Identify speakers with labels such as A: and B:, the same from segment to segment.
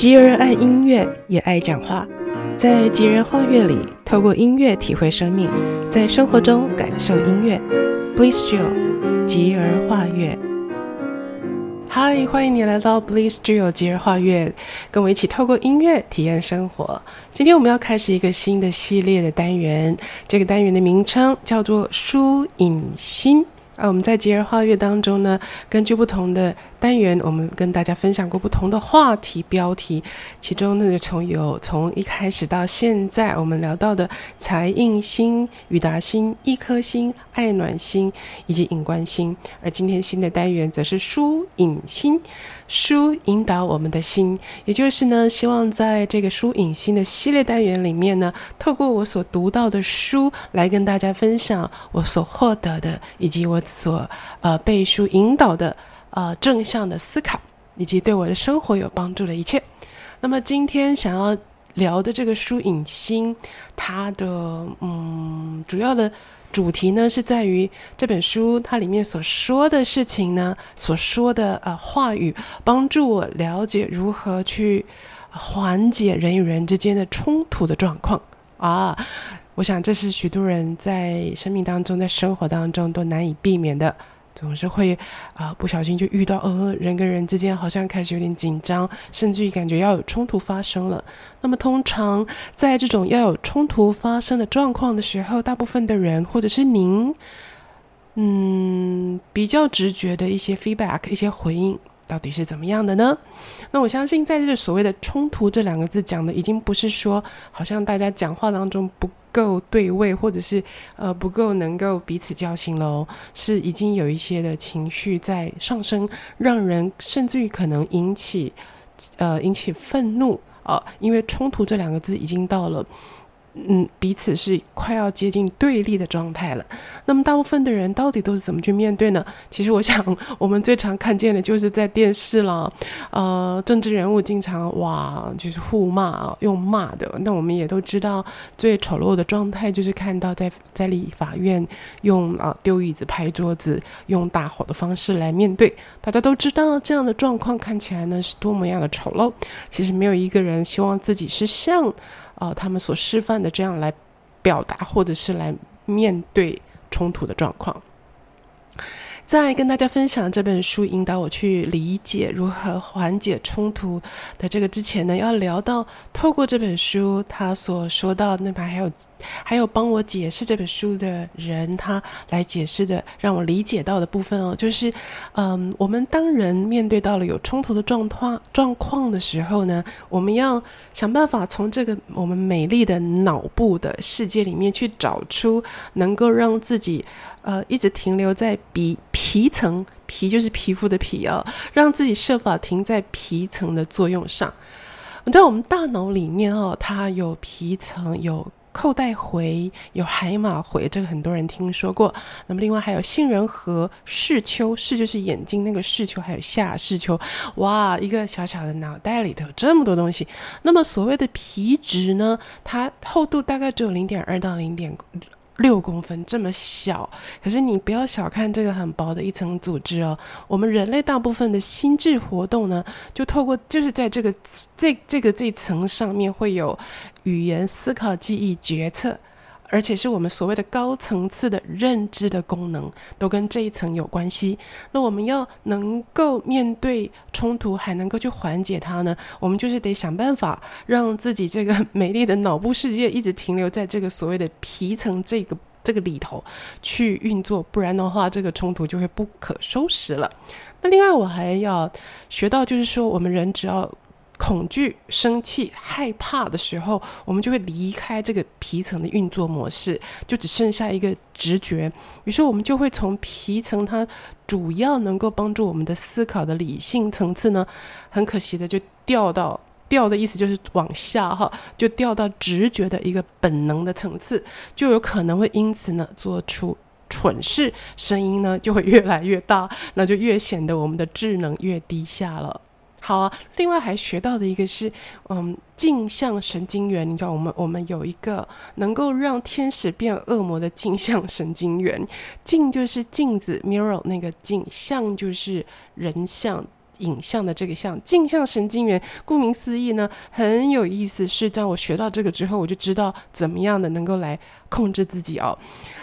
A: 吉儿爱音乐，也爱讲话。在吉儿画乐里，透过音乐体会生命，在生活中感受音乐。Bliss Jill，吉儿画乐。嗨，欢迎你来到 Bliss Jill 吉儿画乐，跟我一起透过音乐体验生活。今天我们要开始一个新的系列的单元，这个单元的名称叫做书影心。啊，我们在吉儿画乐当中呢，根据不同的单元，我们跟大家分享过不同的话题标题。其中呢，就从有从一开始到现在，我们聊到的财印心、语达心、一颗心、爱暖心以及隐观心。而今天新的单元则是书影心，书引导我们的心，也就是呢，希望在这个书影心的系列单元里面呢，透过我所读到的书来跟大家分享我所获得的以及我。所呃背书引导的呃正向的思考，以及对我的生活有帮助的一切。那么今天想要聊的这个书影心，它的嗯主要的主题呢是在于这本书它里面所说的事情呢，所说的呃话语，帮助我了解如何去缓解人与人之间的冲突的状况啊。我想，这是许多人在生命当中、在生活当中都难以避免的，总是会啊、不小心就遇到，呃，人跟人之间好像开始有点紧张，甚至于感觉要有冲突发生了。那么，通常在这种要有冲突发生的状况的时候，大部分的人或者是您，嗯，比较直觉的一些 feedback、一些回应。到底是怎么样的呢？那我相信，在这所谓的“冲突”这两个字讲的，已经不是说好像大家讲话当中不够对位，或者是呃不够能够彼此交心喽，是已经有一些的情绪在上升，让人甚至于可能引起呃引起愤怒啊、因为“冲突”这两个字已经到了。嗯，彼此是快要接近对立的状态了。那么，大部分的人到底都是怎么去面对呢？其实，我想我们最常看见的就是在电视啦，呃，政治人物经常哇，就是互骂啊，用骂的。那我们也都知道，最丑陋的状态就是看到在在立法院用啊丢椅子、拍桌子、用大吼的方式来面对。大家都知道这样的状况看起来呢是多么样的丑陋。其实，没有一个人希望自己是像。哦、他们所示范的这样来表达，或者是来面对冲突的状况。在跟大家分享这本书，引导我去理解如何缓解冲突的这个之前呢，要聊到透过这本书他所说到那排还有还有帮我解释这本书的人，他来解释的让我理解到的部分哦，就是嗯，我们当人面对到了有冲突的状况状况的时候呢，我们要想办法从这个我们美丽的脑部的世界里面去找出能够让自己。呃，一直停留在比皮层，皮就是皮肤的皮啊，让自己设法停在皮层的作用上。在我们大脑里面哦，它有皮层，有扣带回，有海马回，这个很多人听说过。那么另外还有杏仁核、视丘，视就是眼睛那个视丘，还有下视丘。哇，一个小小的脑袋里头这么多东西。那么所谓的皮质呢，它厚度大概只有零点二到零点。六公分这么小，可是你不要小看这个很薄的一层组织哦。我们人类大部分的心智活动呢，就透过就是在这个这这个这层上面会有语言、思考、记忆、决策。而且是我们所谓的高层次的认知的功能，都跟这一层有关系。那我们要能够面对冲突，还能够去缓解它呢？我们就是得想办法让自己这个美丽的脑部世界一直停留在这个所谓的皮层这个这个里头去运作，不然的话，这个冲突就会不可收拾了。那另外我还要学到，就是说我们人只要。恐惧、生气、害怕的时候，我们就会离开这个皮层的运作模式，就只剩下一个直觉。于是我们就会从皮层，它主要能够帮助我们的思考的理性层次呢，很可惜的就掉到掉的意思就是往下哈，就掉到直觉的一个本能的层次，就有可能会因此呢做出蠢事，声音呢就会越来越大，那就越显得我们的智能越低下了。好啊，另外还学到的一个是，嗯，镜像神经元。你知道，我们我们有一个能够让天使变恶魔的镜像神经元。镜就是镜子 （mirror），那个镜像就是人像影像的这个像镜像神经元，顾名思义呢，很有意思。是当我学到这个之后，我就知道怎么样的能够来控制自己哦。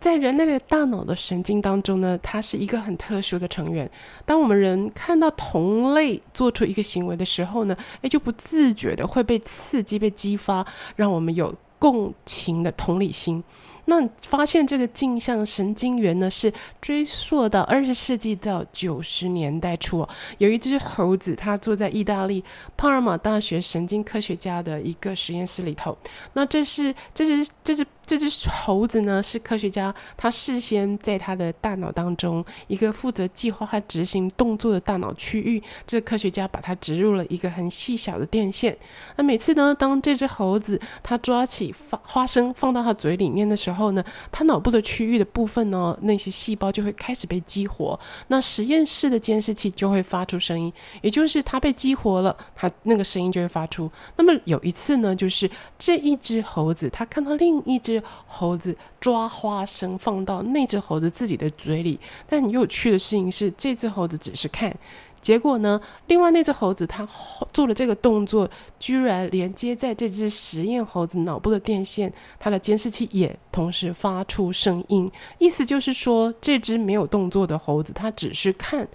A: 在人类的大脑的神经当中呢，它是一个很特殊的成员。当我们人看到同类做出一个行为的时候呢，诶，就不自觉的会被刺激、被激发，让我们有共情的同理心。那发现这个镜像神经元呢，是追溯到二十世纪到九十年代初，有一只猴子，它坐在意大利帕尔马大学神经科学家的一个实验室里头。那这是这是这是。这只猴子呢，是科学家他事先在他的大脑当中一个负责计划和执行动作的大脑区域，这个科学家把它植入了一个很细小的电线。那每次呢，当这只猴子它抓起花花生放到它嘴里面的时候呢，它脑部的区域的部分呢，那些细胞就会开始被激活，那实验室的监视器就会发出声音，也就是它被激活了，它那个声音就会发出。那么有一次呢，就是这一只猴子它看到另一只猴子抓花生放到那只猴子自己的嘴里，但很有趣的事情是，这只猴子只是看，结果呢，另外那只猴子它做了这个动作，居然连接在这只实验猴子脑部的电线，它的监视器也同时发出声音，意思就是说，这只没有动作的猴子，它只是看，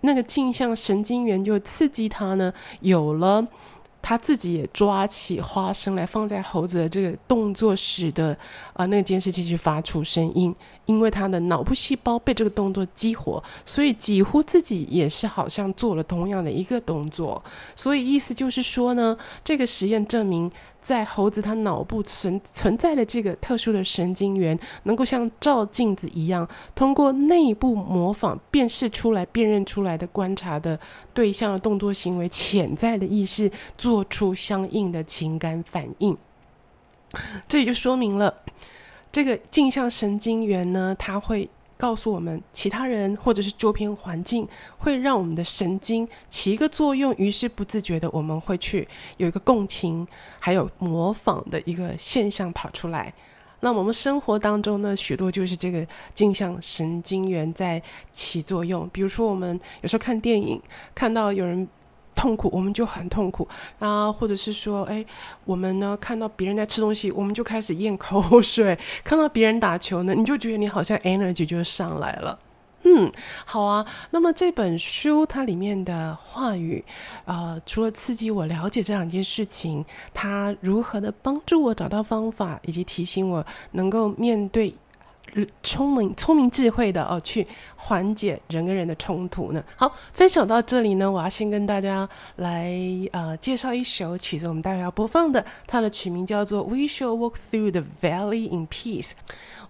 A: 那个镜像神经元就刺激它呢，有了。他自己也抓起花生来放在猴子的这个动作，使得啊那个监视器去发出声音，因为他的脑部细胞被这个动作激活，所以几乎自己也是好像做了同样的一个动作。所以意思就是说呢，这个实验证明。在猴子它脑部存存在的这个特殊的神经元，能够像照镜子一样，通过内部模仿辨识出来、辨认出来的观察的对象的动作行为，潜在的意识做出相应的情感反应。这也就说明了，这个镜像神经元呢，它会。告诉我们，其他人或者是周边环境会让我们的神经起一个作用，于是不自觉的我们会去有一个共情，还有模仿的一个现象跑出来。那我们生活当中呢，许多就是这个镜像神经元在起作用。比如说，我们有时候看电影，看到有人。痛苦，我们就很痛苦啊，或者是说，哎，我们呢看到别人在吃东西，我们就开始咽口水；看到别人打球呢，你就觉得你好像 energy 就上来了。嗯，好啊。那么这本书它里面的话语，呃，除了刺激我了解这两件事情，它如何的帮助我找到方法，以及提醒我能够面对。聪明、聪明、智慧的哦，去缓解人跟人的冲突呢。好，分享到这里呢，我要先跟大家来呃介绍一首曲子，我们待会要播放的，它的曲名叫做《We shall walk through the valley in peace》。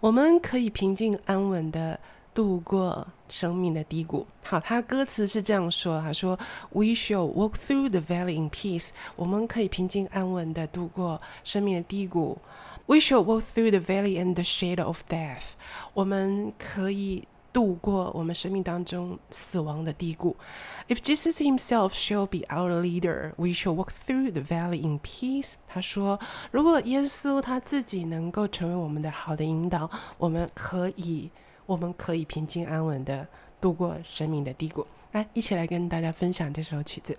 A: 我们可以平静安稳的度过生命的低谷。好，他歌词是这样说：他说，We shall walk through the valley in peace。我们可以平静安稳的度过生命的低谷。We shall walk through the valley in the shadow of death。我们可以度过我们生命当中死亡的低谷。If Jesus Himself shall be our leader, we shall walk through the valley in peace。他说，如果耶稣他自己能够成为我们的好的引导，我们可以，我们可以平静安稳的度过生命的低谷。来，一起来跟大家分享这首曲子。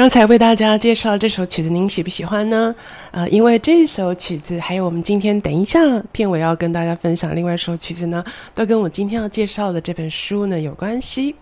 A: 刚才为大家介绍这首曲子，您喜不喜欢呢？呃，因为这首曲子，还有我们今天等一下片尾要跟大家分享另外一首曲子呢，都跟我今天要介绍的这本书呢有关系。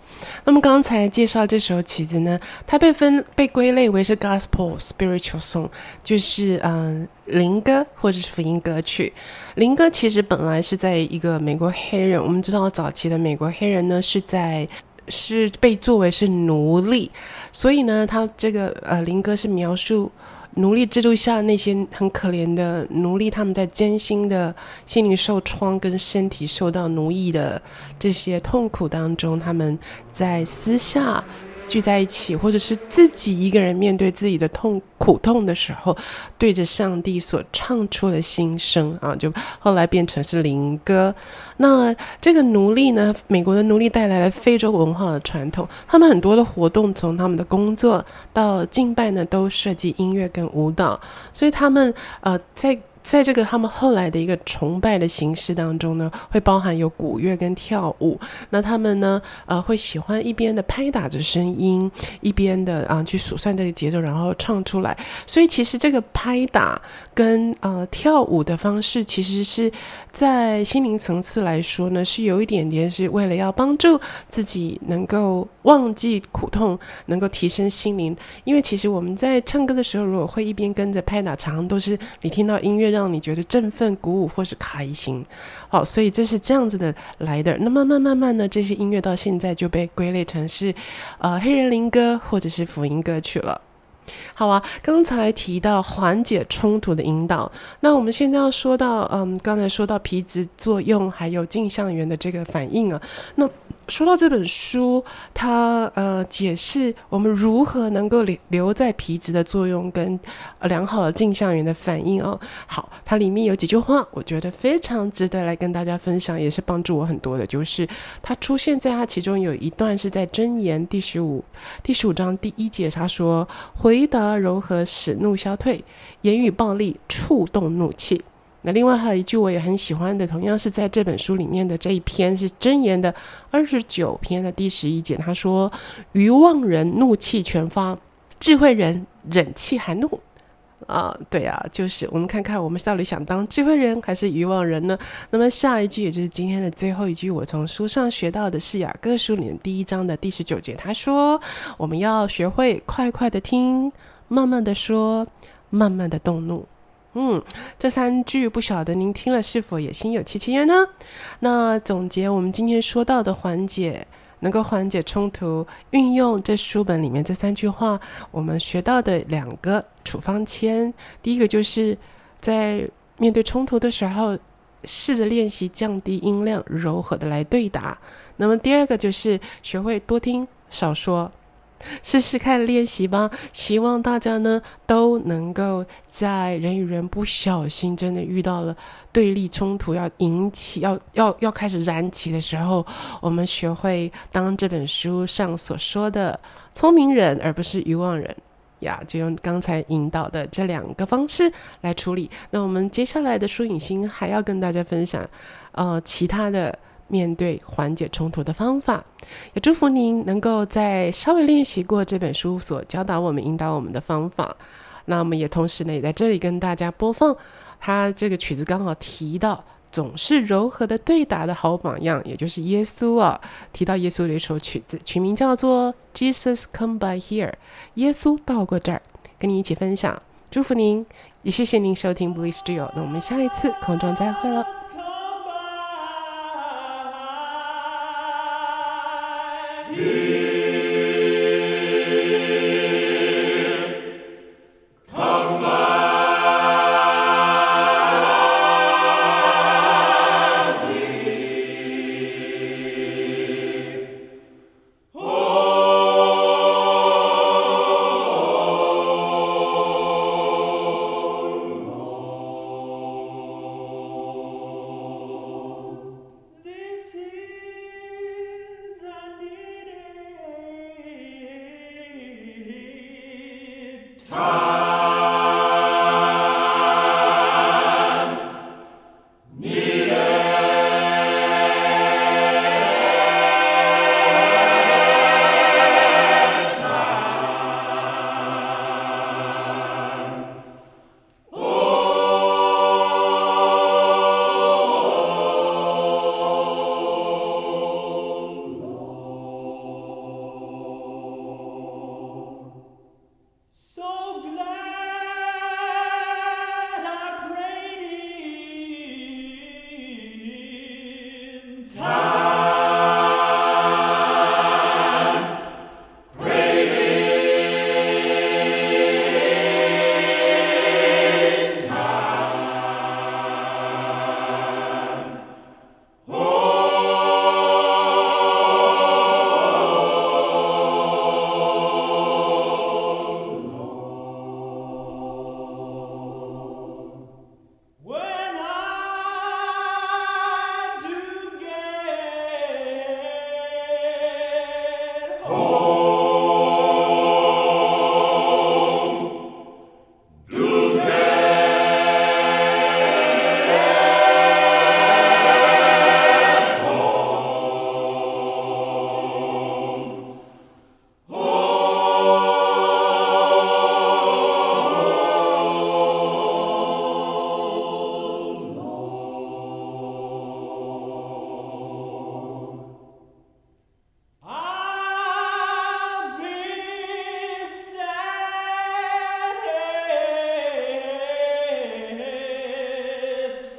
A: 那么刚才介绍这首曲子呢，它被分被归类为是 Gospel Spiritual Song，就是嗯灵歌或者是福音歌曲。灵歌其实本来是在一个美国黑人，我们知道早期的美国黑人呢是在。是被作为是奴隶，所以呢，他这个呃林哥是描述奴隶制度下那些很可怜的奴隶，他们在艰辛的心灵受创跟身体受到奴役的这些痛苦当中，他们在私下。聚在一起，或者是自己一个人面对自己的痛苦痛的时候，对着上帝所唱出的心声啊，就后来变成是灵歌。那这个奴隶呢，美国的奴隶带来了非洲文化的传统，他们很多的活动，从他们的工作到敬拜呢，都涉及音乐跟舞蹈，所以他们呃在。在这个他们后来的一个崇拜的形式当中呢，会包含有鼓乐跟跳舞。那他们呢，呃，会喜欢一边的拍打着声音，一边的啊、去数算这个节奏，然后唱出来。所以其实这个拍打跟呃跳舞的方式，其实是在心灵层次来说呢，是有一点点是为了要帮助自己能够忘记苦痛，能够提升心灵。因为其实我们在唱歌的时候，如果会一边跟着拍打，常常都是你听到音乐让。你觉得振奋、鼓舞或是开心，好，所以这是这样子的来的。那慢慢慢慢呢，这些音乐到现在就被归类成是呃黑人灵歌或者是福音歌曲了。好啊，刚才提到缓解冲突的引导，那我们现在要说到，嗯，刚才说到皮质作用还有镜像源的这个反应啊，那。说到这本书，它呃解释我们如何能够留留在皮质的作用跟良好的镜像源的反应哦。好，它里面有几句话，我觉得非常值得来跟大家分享，也是帮助我很多的。就是它出现在它其中有一段是在箴言第十五第十五章第一节，他说：“回答柔和使怒消退，言语暴力触动怒气。”另外还有一句我也很喜欢的，同样是在这本书里面的这一篇是箴言的二十九篇的第十一节，他说：“愚妄人怒气全发，智慧人忍气含怒。”啊，对啊，就是我们看看我们到底想当智慧人还是愚妄人呢？那么下一句也就是今天的最后一句，我从书上学到的是雅各书里面第一章的第十九节，他说：“我们要学会快快的听，慢慢的说，慢慢的动怒。”嗯，这三句不晓得您听了是否也心有戚戚焉呢？那总结我们今天说到的缓解，能够缓解冲突，运用这书本里面这三句话，我们学到的两个处方签。第一个就是在面对冲突的时候，试着练习降低音量，柔和的来对答。那么第二个就是学会多听少说。试试看练习吧，希望大家呢都能够在人与人不小心真的遇到了对立冲突，要引起要要要开始燃起的时候，我们学会当这本书上所说的聪明人，而不是愚妄人呀。就用刚才引导的这两个方式来处理。那我们接下来的书影星还要跟大家分享，呃，其他的。面对缓解冲突的方法，也祝福您能够在稍微练习过这本书所教导我们、引导我们的方法。那我们也同时呢，也在这里跟大家播放他这个曲子刚好提到总是柔和的对答的好榜样，也就是耶稣啊。提到耶稣的一首曲子，曲名叫做《Jesus Come By Here》，耶稣到过这儿，跟你一起分享。祝福您，也谢谢您收听 Bliss Studio。那我们下一次空中再会了。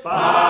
B: Father.